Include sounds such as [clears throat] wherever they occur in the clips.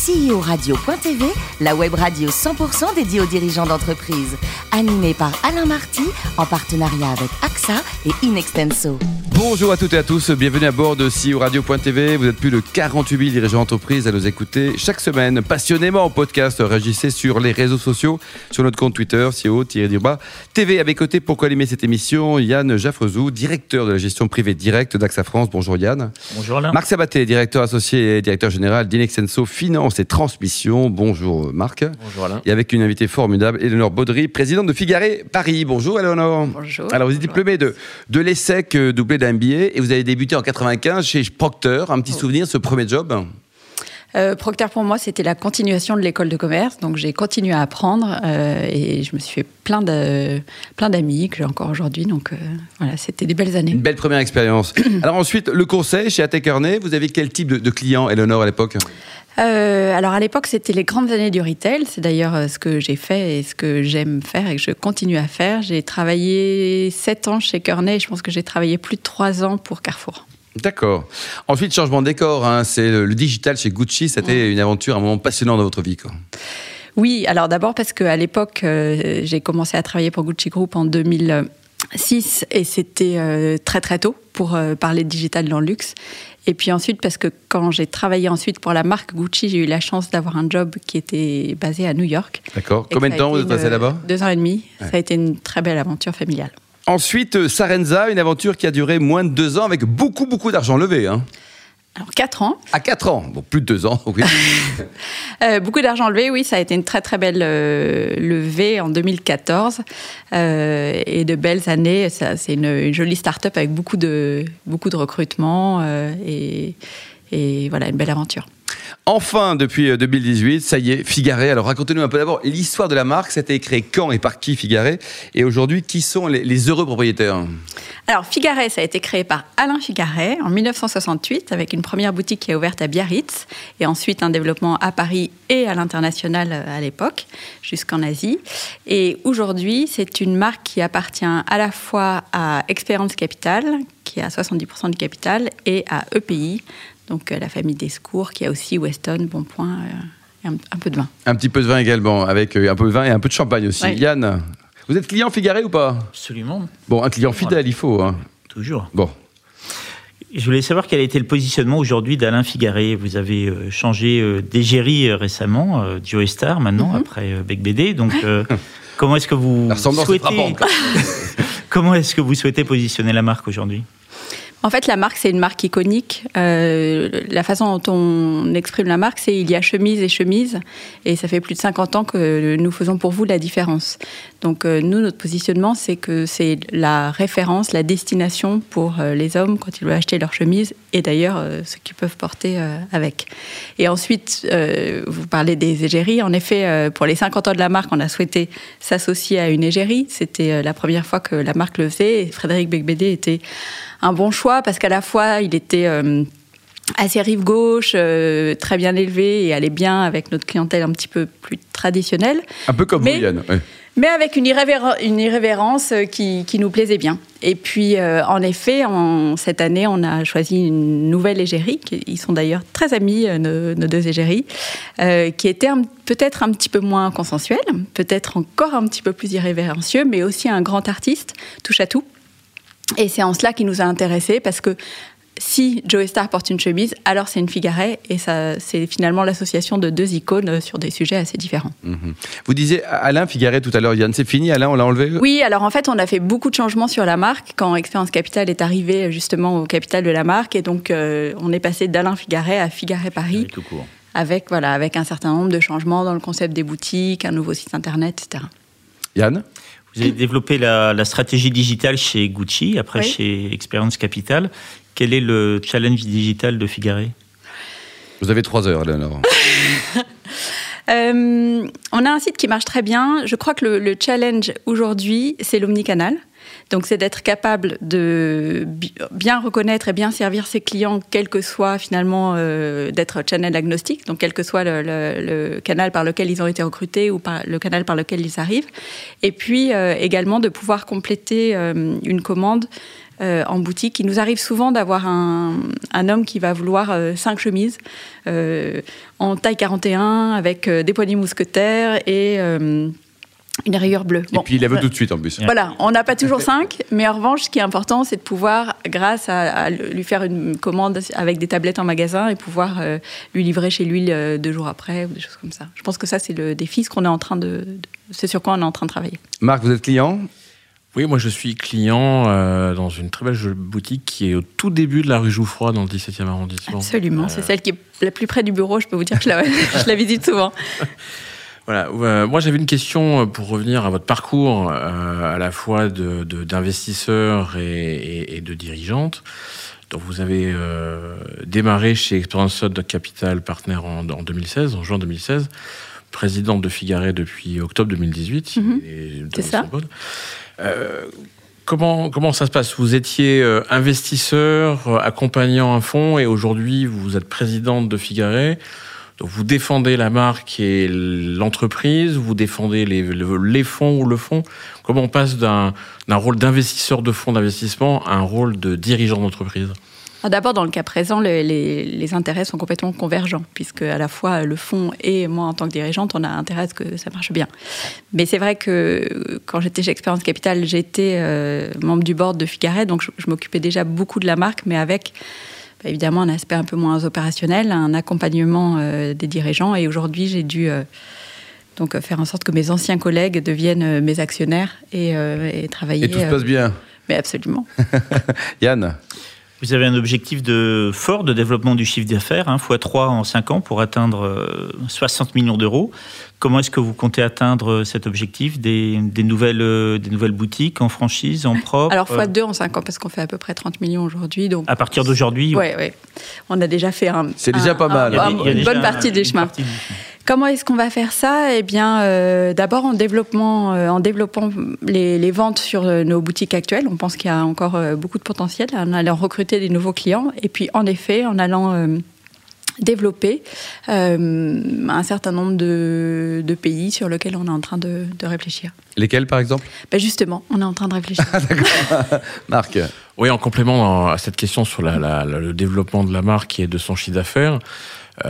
CEO-radio.tv, la web radio 100% dédiée aux dirigeants d'entreprise. Animée par Alain Marty, en partenariat avec AXA et Inextenso. Bonjour à toutes et à tous, bienvenue à bord de CEO Radio.tv. Vous êtes plus de 48 000 dirigeants d'entreprise à nous écouter chaque semaine, passionnément en podcast. Réagissez sur les réseaux sociaux, sur notre compte Twitter, CEO-du-bas TV. À mes côtés, pour co-animer cette émission, Yann Jaffrezou, directeur de la gestion privée directe d'AXA France. Bonjour Yann. Bonjour Alain. Marc Sabaté, directeur associé et directeur général d'Inexenso Finance et Transmission. Bonjour Marc. Bonjour Alain. Et avec une invitée formidable, Eleonore Baudry, présidente de Figaré Paris. Bonjour Eleonore. Bonjour. Alors vous êtes diplômée de, de l'ESSEC euh, doublé d'un MBA et vous avez débuté en 95 chez Procter. Un petit souvenir, ce premier job? Euh, Procter pour moi, c'était la continuation de l'école de commerce. Donc j'ai continué à apprendre euh, et je me suis fait plein de plein d'amis que j'ai encore aujourd'hui. Donc euh, voilà, c'était des belles années. Une belle première expérience. [clears throat] Alors ensuite, le conseil chez Até Kearney, vous avez quel type de, de client, Eleonore, à l'époque? Euh, alors à l'époque, c'était les grandes années du retail. C'est d'ailleurs ce que j'ai fait et ce que j'aime faire et que je continue à faire. J'ai travaillé 7 ans chez Kearney et je pense que j'ai travaillé plus de 3 ans pour Carrefour. D'accord. Ensuite, changement de décor, hein, c'est le, le digital chez Gucci. C'était une aventure, un moment passionnant dans votre vie. Quoi. Oui, alors d'abord parce qu'à l'époque, euh, j'ai commencé à travailler pour Gucci Group en 2006 et c'était euh, très très tôt pour euh, parler de digital dans le luxe. Et puis ensuite parce que quand j'ai travaillé ensuite pour la marque Gucci, j'ai eu la chance d'avoir un job qui était basé à New York. D'accord. Combien de temps vous êtes une- là-bas? Deux ans et demi. Ouais. Ça a été une très belle aventure familiale. Ensuite, euh, Sarenza, une aventure qui a duré moins de deux ans avec beaucoup, beaucoup d'argent levé. Hein. Alors quatre ans, À quatre ans. Bon, plus de deux ans, oui. [laughs] Euh, beaucoup d'argent levé, oui, ça a été une très très belle euh, levée en 2014 euh, et de belles années. C'est une, une jolie start-up avec beaucoup de beaucoup de recrutement et, et voilà une belle aventure. Enfin, depuis euh, 2018, ça y est, Figaré. Alors, racontez-nous un peu d'abord l'histoire de la marque. Ça a été créé quand et par qui, Figaré Et aujourd'hui, qui sont les, les heureux propriétaires? Alors Figaret, ça a été créé par Alain Figaret en 1968 avec une première boutique qui est ouverte à Biarritz et ensuite un développement à Paris et à l'international euh, à l'époque, jusqu'en Asie. Et aujourd'hui, c'est une marque qui appartient à la fois à Experience Capital, qui a 70% du capital, et à EPI, donc euh, la famille Descours, qui a aussi Weston, Bonpoint euh, et un, un peu de vin. Un petit peu de vin également, avec euh, un peu de vin et un peu de champagne aussi. Ouais. Yann, vous êtes client Figaré ou pas? Absolument, Bon, un client fidèle, il faut. Hein. toujours. Bon, Je voulais savoir quel a été le positionnement aujourd'hui d'Alain Figaré. Vous avez euh, changé euh, d'égérie euh, récemment, euh, Joe Star maintenant, Mhm. après euh, Bec BD. Donc, [laughs] euh, comment est-ce que vous souhaitez [laughs] comment est-ce que vous souhaitez positionner la marque aujourd'hui? En fait, la marque, c'est une marque iconique. Euh, la façon dont on exprime la marque, c'est il y a chemise et chemise. Et ça fait plus de 50 ans que nous faisons pour vous la différence. Donc, euh, nous, notre positionnement, c'est que c'est la référence, la destination pour euh, les hommes quand ils veulent acheter leur chemise et d'ailleurs euh, ce qu'ils peuvent porter avec. Et ensuite, vous parlez des égéries. En effet, pour les 50 ans de la marque, on a souhaité s'associer à une égérie. C'était la première fois que la marque le faisait. Et Frédéric Becbédé était un bon choix parce qu'à la fois, il était assez rive gauche, euh, très bien élevé et allait bien avec notre clientèle un petit peu plus traditionnelle, un peu comme ouais. Mais avec une, irrévér- une irrévérence euh, qui, nous plaisait bien. Et puis, euh, en effet, cette année, on a choisi une nouvelle égérie, ils sont d'ailleurs très amis, euh, nos, deux égéries, qui était peut-être un petit peu moins consensuel, peut-être encore un petit peu plus irrévérencieux, mais aussi un grand artiste, touche à tout. Et c'est en cela qui nous a intéressés, parce que si Joe Star porte une chemise, alors c'est une Figaret, et ça, c'est finalement l'association de deux icônes sur des sujets assez différents. Mhm. Vous disiez Alain Figaré tout à l'heure, Yann, c'est fini, Alain, on l'a enlevé? Oui, alors en fait, on a fait beaucoup de changements sur la marque quand Expérience Capital est arrivé justement au capital de la marque. Et donc, euh, on est passé d'Alain Figaret à Figaret Paris Tout court. avec, voilà, avec un certain nombre de changements dans le concept des boutiques, un nouveau site internet, etc. Yann? Vous avez développé la, la stratégie digitale chez Gucci, après Oui. chez Experience Capital. Quel est le challenge digital de Figaré Vous avez trois heures, Eleonore. [laughs] Euh, on a un site qui marche très bien. Je crois que le, le challenge aujourd'hui, c'est l'omnicanal. Donc, c'est d'être capable de bi- bien reconnaître et bien servir ses clients, quel que soit finalement euh, d'être channel agnostique, donc quel que soit le, le- le canal par lequel ils ont été recrutés ou par le canal par lequel ils arrivent. Et puis euh, également de pouvoir compléter euh, une commande en boutique. Il nous arrive souvent d'avoir un, homme qui va vouloir cinq chemises en taille 41 avec des poignées mousquetaires et une rayure bleue. Et puis il la veut tout de suite en plus. Voilà, on n'a pas toujours cinq, mais en revanche, ce qui est important, c'est de pouvoir, grâce à, lui faire une commande avec des tablettes en magasin et pouvoir euh, lui livrer chez lui euh, deux jours après ou des choses comme ça. Je pense que ça, c'est le défi, ce qu'on est en train de, c'est sur quoi on est en train de travailler. Marc, vous êtes client? Oui, moi je suis client euh, dans une très belle boutique qui est au tout début de la rue Jouffroy dans le 17e arrondissement. Absolument, c'est celle qui est la plus près du bureau, je peux vous dire que je la, [laughs] je la visite souvent. [laughs] Voilà. Euh, moi, j'avais une question euh, pour revenir à votre parcours, euh, à la fois d'investisseur de, et, de dirigeante. Donc, vous avez démarré chez Experience de Capital Partner en, 2016, en juin 2016, présidente de Figaré depuis octobre 2018. Mhm. C'est ça. Comment, comment ça se passe? Vous étiez investisseur, accompagnant un fonds, et aujourd'hui, vous êtes présidente de Figaré vous défendez la marque et l'entreprise, vous défendez les, les, fonds ou le fonds. Comment on passe d'un rôle d'investisseur de fonds d'investissement à un rôle de dirigeant d'entreprise? D'abord, dans le cas présent, les, les, intérêts sont complètement convergents, puisque à la fois le fonds et moi, en tant que dirigeante, on a intérêt à ce que ça marche bien. Mais c'est vrai que quand j'étais chez Expérience Capital, j'étais euh, membre du board de Figaret, donc je m'occupais déjà beaucoup de la marque, mais avec bah, évidemment un aspect un peu moins opérationnel, un accompagnement euh, des dirigeants. Et aujourd'hui, j'ai dû euh, donc faire en sorte que mes anciens collègues deviennent mes actionnaires et, travailler. Et tout se passe bien. Mais absolument. [laughs] Yann? Vous avez un objectif de fort de développement du chiffre d'affaires, hein, x3 en 5 ans pour atteindre 60 millions d'euros. Comment est-ce que vous comptez atteindre cet objectif? Des, nouvelles, euh, des nouvelles boutiques en franchise, en propre? Alors, fois 2 en 5 ans, parce qu'on fait à peu près 30 millions aujourd'hui. Donc... À partir d'aujourd'hui Oui, oui. On a déjà fait un. C'est déjà pas mal. une bonne partie des chemins. Comment est-ce qu'on va faire ça? Eh bien, euh, d'abord en, développement, euh, en développant les, les, ventes sur nos boutiques actuelles. On pense qu'il y a encore beaucoup de potentiel en allant recruter des nouveaux clients. Et puis, en effet, en allant développer euh, un certain nombre de, pays sur lesquels on est en train de, réfléchir. Lesquels, par exemple? Ben Justement, on est en train de réfléchir. [laughs] Marc Oui, en complément à cette question sur le développement de la marque et de son chiffre d'affaires, euh,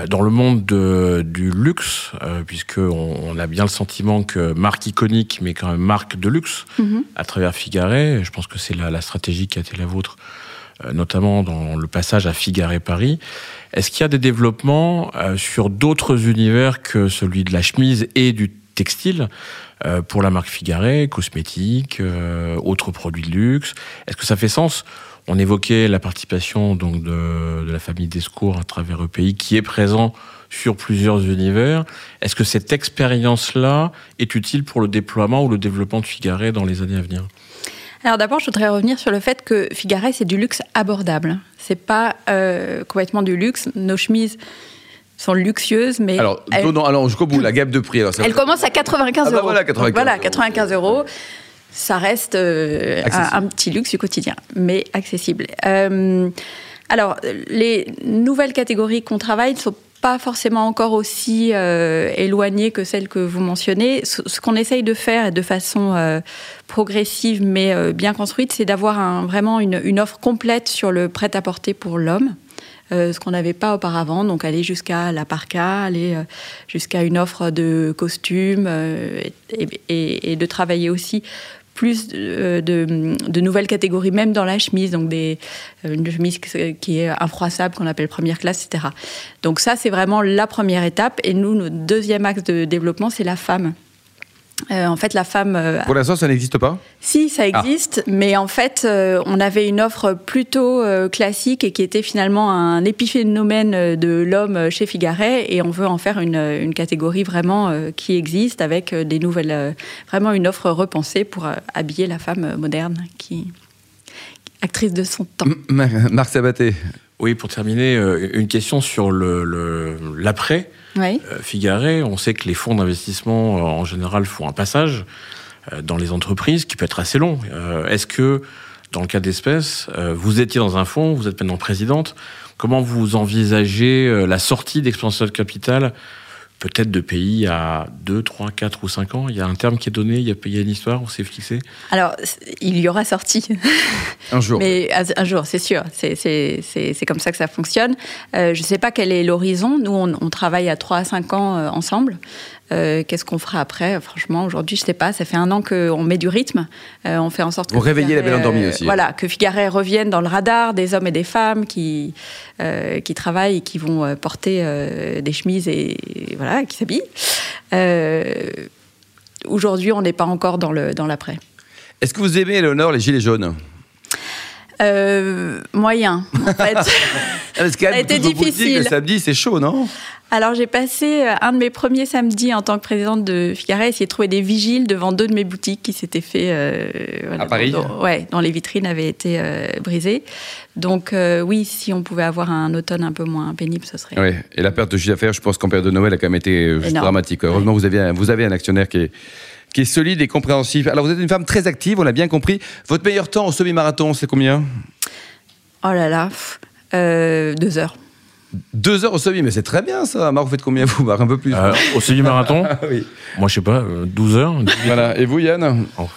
dans le monde du luxe, euh, puisqu'on on a bien le sentiment que marque iconique, mais quand même marque de luxe, mm-hmm. à travers Figaret, je pense que c'est la, la stratégie qui a été la vôtre euh, notamment dans le passage à Figaré Paris. Est-ce qu'il y a des développements euh, sur d'autres univers que celui de la chemise et du textile euh, pour la marque Figaré, cosmétiques, autres produits de luxe? Est-ce que ça fait sens On évoquait la participation donc de, de la famille Descours à travers EPI qui est présent sur plusieurs univers. Est-ce que cette expérience-là est utile pour le déploiement ou le développement de Figaré dans les années à venir? Alors d'abord, je voudrais revenir sur le fait que Figaret, c'est du luxe abordable. C'est pas euh, complètement du luxe. Nos chemises sont luxueuses, mais. Alors, alors jusqu'au bout, la gamme de prix. Alors, elle commence à 95 ah bah euros. voilà, 95, voilà, 95 euros. Ça reste euh, un, petit luxe du quotidien, mais accessible. Euh, alors, les nouvelles catégories qu'on travaille sont pas forcément encore aussi euh, éloignées que celles que vous mentionnez. Ce, qu'on essaye de faire de façon progressive mais bien construite, c'est d'avoir vraiment une, offre complète sur le prêt-à-porter pour l'homme. ce qu'on n'avait pas auparavant, donc aller jusqu'à la parka, aller jusqu'à une offre de costumes et, de travailler aussi plus euh, de, nouvelles catégories, même dans la chemise, donc des, euh, une chemise qui est infroissable, qu'on appelle première classe, etc. Donc ça, c'est vraiment la première étape. Et nous, notre deuxième axe de développement, c'est la femme. Euh, en fait, la femme. Euh, Pour l'instant, ça n'existe pas Si, ça ah. existe, mais en fait, euh, on avait une offre plutôt classique et qui était finalement un épiphénomène de l'homme chez Figaret, et on veut en faire une, une catégorie vraiment qui existe avec des nouvelles, vraiment une offre repensée pour habiller la femme moderne, qui actrice de son temps. Marc Sabaté. Oui, pour terminer, une question sur l'après. Le, oui. Euh, Figaré, on sait que les fonds d'investissement, euh, en général, font un passage euh, dans les entreprises qui peut être assez long. Est-ce que, dans le cas d'espèces, vous étiez dans un fonds, vous êtes maintenant présidente, comment vous envisagez la sortie d'Exponential Capital peut-être de pays à 2, 3, 4 ou 5 ans Il y a un terme qui est donné, il y a, il y a une histoire, on s'est fixé Alors, il y aura sorti. [laughs] Un jour. Mais un jour, c'est sûr. C'est comme ça que ça fonctionne. Euh, je ne sais pas quel est l'horizon. Nous, on, on, travaille à 3 à 5 ans euh, ensemble. Euh, Qu'est-ce qu'on fera après? Franchement, aujourd'hui, je ne sais pas. Ça fait un an qu'on met du rythme. Euh, on fait en sorte que. Vous réveillez la belle endormie aussi. Voilà, que Figaret revienne dans le radar des hommes et des femmes qui, euh, qui travaillent et qui vont porter euh, des chemises et, et voilà, qui s'habillent. aujourd'hui, on n'est pas encore dans l'après. Dans Est-ce que vous aimez, Eleonore, les gilets jaunes? Euh, moyen, en fait. [laughs] Ah, ça a été difficile. Le samedi, c'est chaud, non? Alors j'ai passé euh, un de mes premiers samedis en tant que présidente de Figaret, essayer de trouver des vigiles devant deux de mes boutiques qui s'étaient fait euh, voilà, à Paris. Dans, ouais, dont les vitrines avaient été euh, brisées. Donc euh, oui, si on pouvait avoir un automne un peu moins pénible, ce serait. Oui, et la perte de chiffre d'affaires, je pense qu'en période de Noël a quand même été dramatique. Heureusement, ouais. vous avez un, vous avez un actionnaire qui est qui est solide et compréhensif. Alors vous êtes une femme très active, on l'a bien compris. Votre meilleur temps au semi-marathon, c'est combien? Oh là là, euh, deux heures. Deux heures au semi, mais c'est très bien ça. Marc, vous faites combien vous Marc, un peu plus? Euh, Au semi-marathon [laughs] oui. Moi, je sais pas, 12 heures. Voilà. Et vous, Yann? Oh.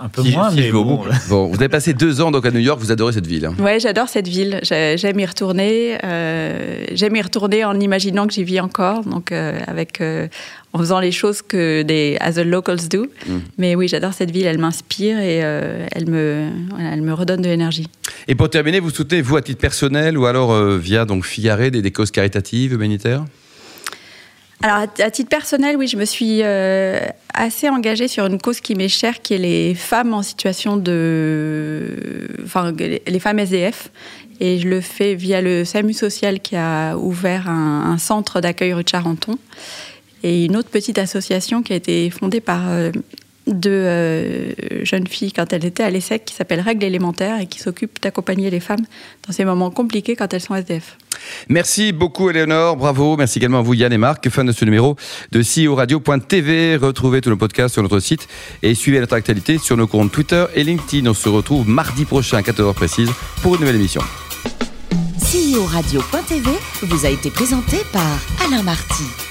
Un peu si, moins, si mais bon. Bon. [laughs] bon. vous avez passé deux ans donc à New York, vous adorez cette ville. Ouais, j'adore cette ville. J'aime y retourner. Euh, J'aime y retourner en imaginant que j'y vis encore, donc euh, avec euh, en faisant les choses que des as the locals do. Mm. Mais oui, j'adore cette ville. Elle m'inspire et euh, elle me voilà, elle me redonne de l'énergie. Et pour terminer, vous soutenez vous à titre personnel ou alors euh, via donc Figaré des, des causes caritatives humanitaires? Alors, à titre personnel, oui, je me suis euh, assez engagée sur une cause qui m'est chère, qui est les femmes en situation de. Enfin, les femmes SDF. Et je le fais via le SAMU social qui a ouvert un, centre d'accueil rue de Charenton. Et une autre petite association qui a été fondée par. Euh, deux euh, jeunes filles quand elles étaient à l'ESSEC qui s'appelle Règles élémentaires et qui s'occupe d'accompagner les femmes dans ces moments compliqués quand elles sont SDF. Merci beaucoup Eleonore, bravo. Merci également à vous Yann et Marc, fin de ce numéro de CEO Radio.tv. Retrouvez tous nos podcasts sur notre site et suivez notre actualité sur nos comptes Twitter et LinkedIn. On se retrouve mardi prochain à 14h précise pour une nouvelle émission. CEO Radio.tv vous a été présenté par Alain Marty.